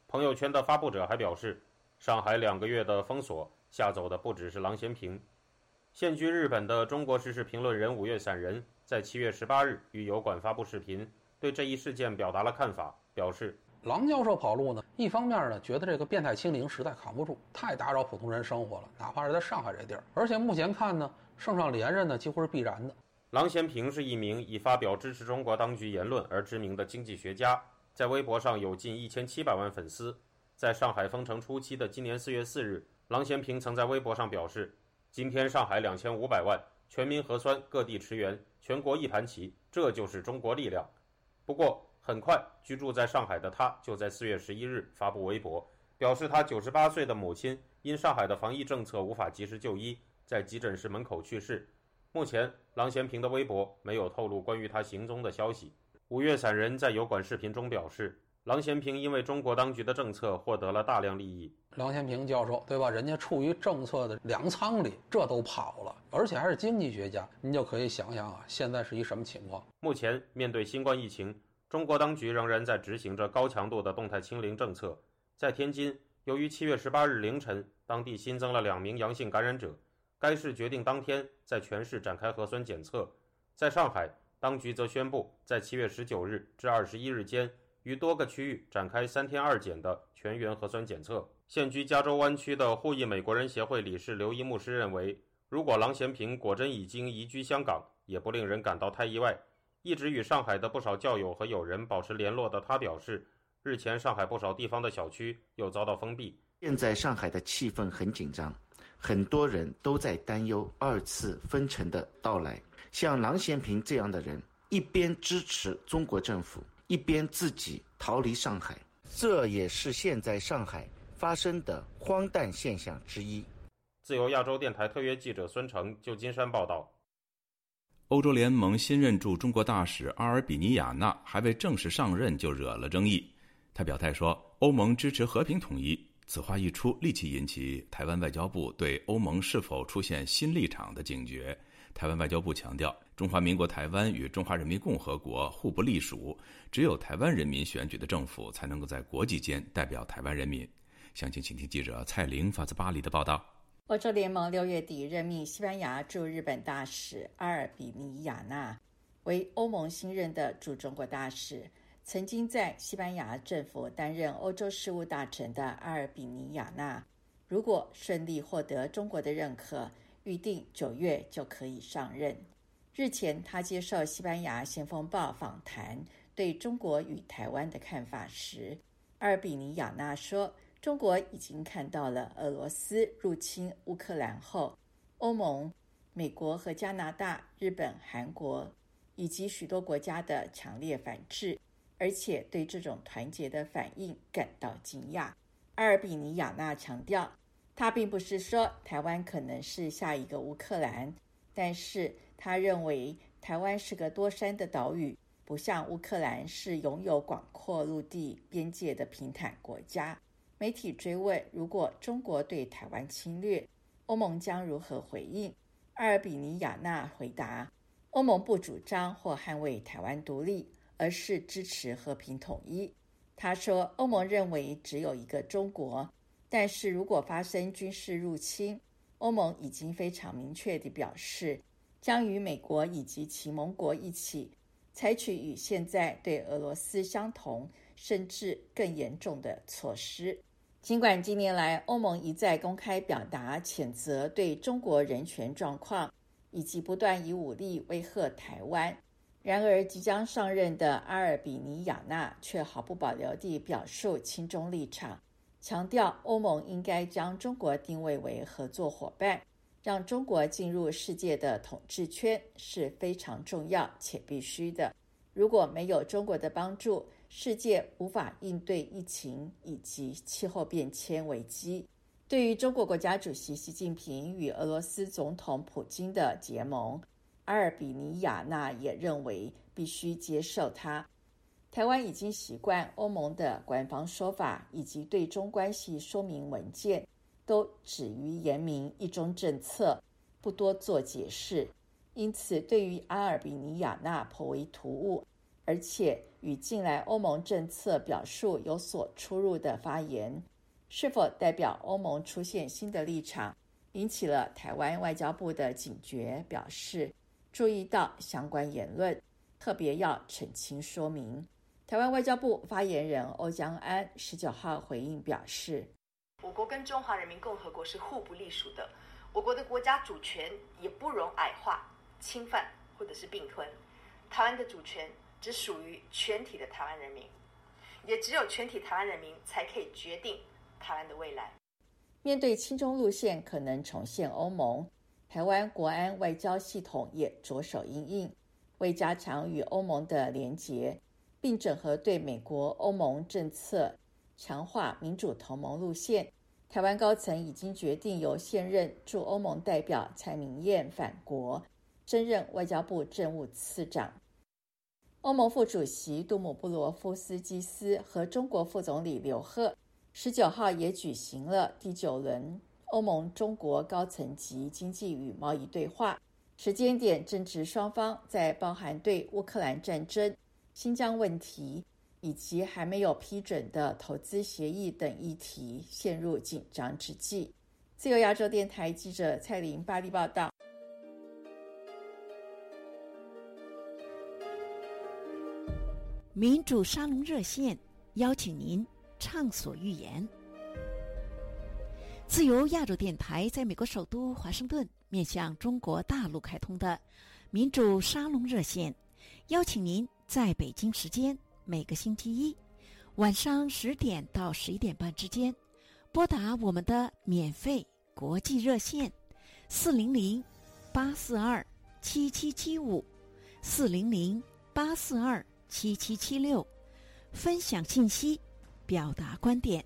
朋友圈的发布者还表示，上海两个月的封锁吓走的不只是郎咸平。现居日本的中国时事评论人五月散人，在七月十八日与油管发布视频，对这一事件表达了看法，表示。郎教授跑路呢，一方面呢，觉得这个变态清零实在扛不住，太打扰普通人生活了，哪怕是在上海这地儿。而且目前看呢，圣上连任呢，几乎是必然的。郎咸平是一名以发表支持中国当局言论而知名的经济学家，在微博上有近一千七百万粉丝。在上海封城初期的今年四月四日，郎咸平曾在微博上表示：“今天上海两千五百万，全民核酸，各地驰援，全国一盘棋，这就是中国力量。”不过。很快，居住在上海的他就在四月十一日发布微博，表示他九十八岁的母亲因上海的防疫政策无法及时就医，在急诊室门口去世。目前，郎咸平的微博没有透露关于他行踪的消息。五月散人在油管视频中表示，郎咸平因为中国当局的政策获得了大量利益。郎咸平教授，对吧？人家处于政策的粮仓里，这都跑了，而且还是经济学家，您就可以想想啊，现在是一什么情况？目前面对新冠疫情。中国当局仍然在执行着高强度的动态清零政策。在天津，由于七月十八日凌晨当地新增了两名阳性感染者，该市决定当天在全市展开核酸检测。在上海，当局则宣布在七月十九日至二十一日间，于多个区域展开三天二检的全员核酸检测。现居加州湾区的互裔美国人协会理事刘一牧师认为，如果郎咸平果真已经移居香港，也不令人感到太意外。一直与上海的不少教友和友人保持联络的他表示，日前上海不少地方的小区又遭到封闭。现在上海的气氛很紧张，很多人都在担忧二次封城的到来。像郎咸平这样的人，一边支持中国政府，一边自己逃离上海，这也是现在上海发生的荒诞现象之一。自由亚洲电台特约记者孙成，旧金山报道。欧洲联盟新任驻中国大使阿尔比尼亚纳还未正式上任就惹了争议。他表态说，欧盟支持和平统一。此话一出，立即引起台湾外交部对欧盟是否出现新立场的警觉。台湾外交部强调，中华民国台湾与中华人民共和国互不隶属，只有台湾人民选举的政府才能够在国际间代表台湾人民。详情，请听记者蔡玲发自巴黎的报道。欧洲联盟六月底任命西班牙驻日本大使阿尔比尼亚纳，为欧盟新任的驻中国大使。曾经在西班牙政府担任欧洲事务大臣的阿尔比尼亚纳，如果顺利获得中国的认可，预定九月就可以上任。日前，他接受西班牙《先锋报》访谈，对中国与台湾的看法时，阿尔比尼亚纳说：“中国已经看到了俄罗斯入侵乌克兰后，欧盟、美国和加拿大、日本、韩国以及许多国家的强烈反制。”而且对这种团结的反应感到惊讶。阿尔比尼亚纳强调，他并不是说台湾可能是下一个乌克兰，但是他认为台湾是个多山的岛屿，不像乌克兰是拥有广阔陆地边界的平坦国家。媒体追问，如果中国对台湾侵略，欧盟将如何回应？阿尔比尼亚纳回答：欧盟不主张或捍卫台湾独立。而是支持和平统一。他说：“欧盟认为只有一个中国，但是如果发生军事入侵，欧盟已经非常明确地表示，将与美国以及其盟国一起采取与现在对俄罗斯相同甚至更严重的措施。尽管近年来欧盟一再公开表达谴责对中国人权状况，以及不断以武力威吓台湾。”然而，即将上任的阿尔比尼亚纳却毫不保留地表述亲中立场，强调欧盟应该将中国定位为合作伙伴，让中国进入世界的统治圈是非常重要且必须的。如果没有中国的帮助，世界无法应对疫情以及气候变迁危机。对于中国国家主席习近平与俄罗斯总统普京的结盟。阿尔比尼亚纳也认为必须接受它。台湾已经习惯欧盟的官方说法以及对中关系说明文件，都止于言明一中政策，不多做解释。因此，对于阿尔比尼亚纳颇为突兀，而且与近来欧盟政策表述有所出入的发言，是否代表欧盟出现新的立场，引起了台湾外交部的警觉，表示。注意到相关言论，特别要澄清说明。台湾外交部发言人欧江安十九号回应表示：“我国跟中华人民共和国是互不隶属的，我国的国家主权也不容矮化、侵犯或者是并吞。台湾的主权只属于全体的台湾人民，也只有全体台湾人民才可以决定台湾的未来。”面对亲中路线可能重现欧盟。台湾国安外交系统也着手应应，为加强与欧盟的连结，并整合对美国、欧盟政策，强化民主同盟路线。台湾高层已经决定由现任驻欧盟代表蔡明燕返国，升任外交部政务次长。欧盟副主席杜姆布罗夫斯基斯和中国副总理刘鹤十九号也举行了第九轮。欧盟中国高层级经济与贸易对话时间点正值双方在包含对乌克兰战争、新疆问题以及还没有批准的投资协议等议题陷入紧张之际。自由亚洲电台记者蔡琳巴黎报道。民主沙龙热线邀请您畅所欲言。自由亚洲电台在美国首都华盛顿面向中国大陆开通的民主沙龙热线，邀请您在北京时间每个星期一晚上十点到十一点半之间拨打我们的免费国际热线四零零八四二七七七五四零零八四二七七七六，分享信息，表达观点，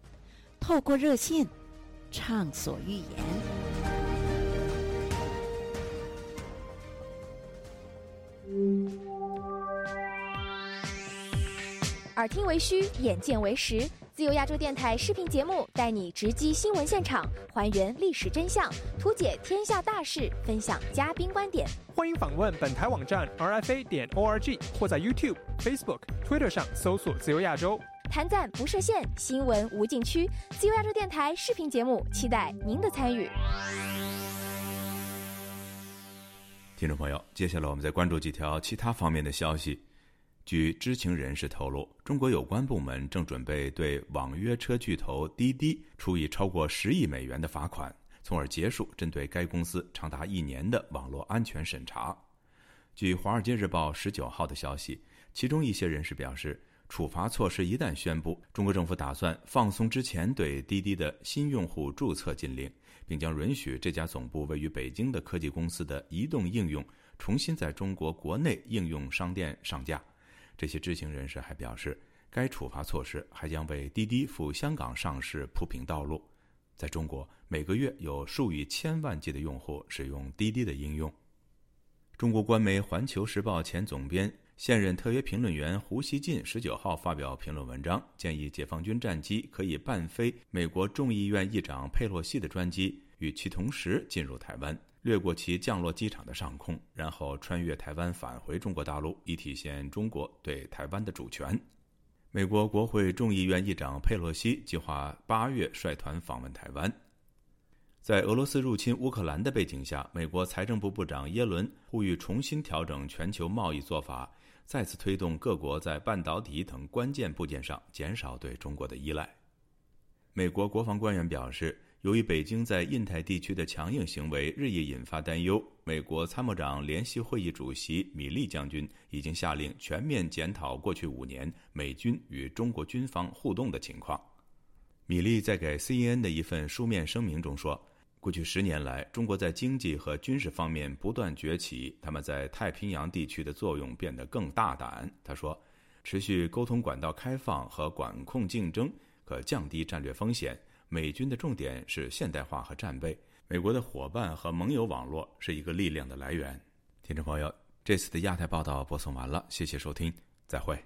透过热线。畅所欲言，耳听为虚，眼见为实。自由亚洲电台视频节目带你直击新闻现场，还原历史真相，图解天下大事，分享嘉宾观点。欢迎访问本台网站 rfa 点 org，或在 YouTube、Facebook、Twitter 上搜索“自由亚洲”。谈赞不设限，新闻无禁区。自由亚洲电台视频节目，期待您的参与。听众朋友，接下来我们再关注几条其他方面的消息。据知情人士透露，中国有关部门正准备对网约车巨头滴滴处以超过十亿美元的罚款，从而结束针对该公司长达一年的网络安全审查。据《华尔街日报》十九号的消息，其中一些人士表示，处罚措施一旦宣布，中国政府打算放松之前对滴滴的新用户注册禁令，并将允许这家总部位于北京的科技公司的移动应用重新在中国国内应用商店上架。这些知情人士还表示，该处罚措施还将为滴滴赴香港上市铺平道路。在中国，每个月有数以千万计的用户使用滴滴的应用。中国官媒《环球时报》前总编、现任特约评论员胡锡进十九号发表评论文章，建议解放军战机可以伴飞美国众议院议长佩洛西的专机，与其同时进入台湾。掠过其降落机场的上空，然后穿越台湾返回中国大陆，以体现中国对台湾的主权。美国国会众议院议长佩洛西计划八月率团访问台湾。在俄罗斯入侵乌克兰的背景下，美国财政部部长耶伦呼吁重新调整全球贸易做法，再次推动各国在半导体等关键部件上减少对中国的依赖。美国国防官员表示。由于北京在印太地区的强硬行为日益引发担忧，美国参谋长联席会议主席米利将军已经下令全面检讨过去五年美军与中国军方互动的情况。米利在给 CNN 的一份书面声明中说：“过去十年来，中国在经济和军事方面不断崛起，他们在太平洋地区的作用变得更大胆。”他说：“持续沟通管道开放和管控竞争，可降低战略风险。”美军的重点是现代化和战备。美国的伙伴和盟友网络是一个力量的来源。听众朋友，这次的亚太报道播送完了，谢谢收听，再会。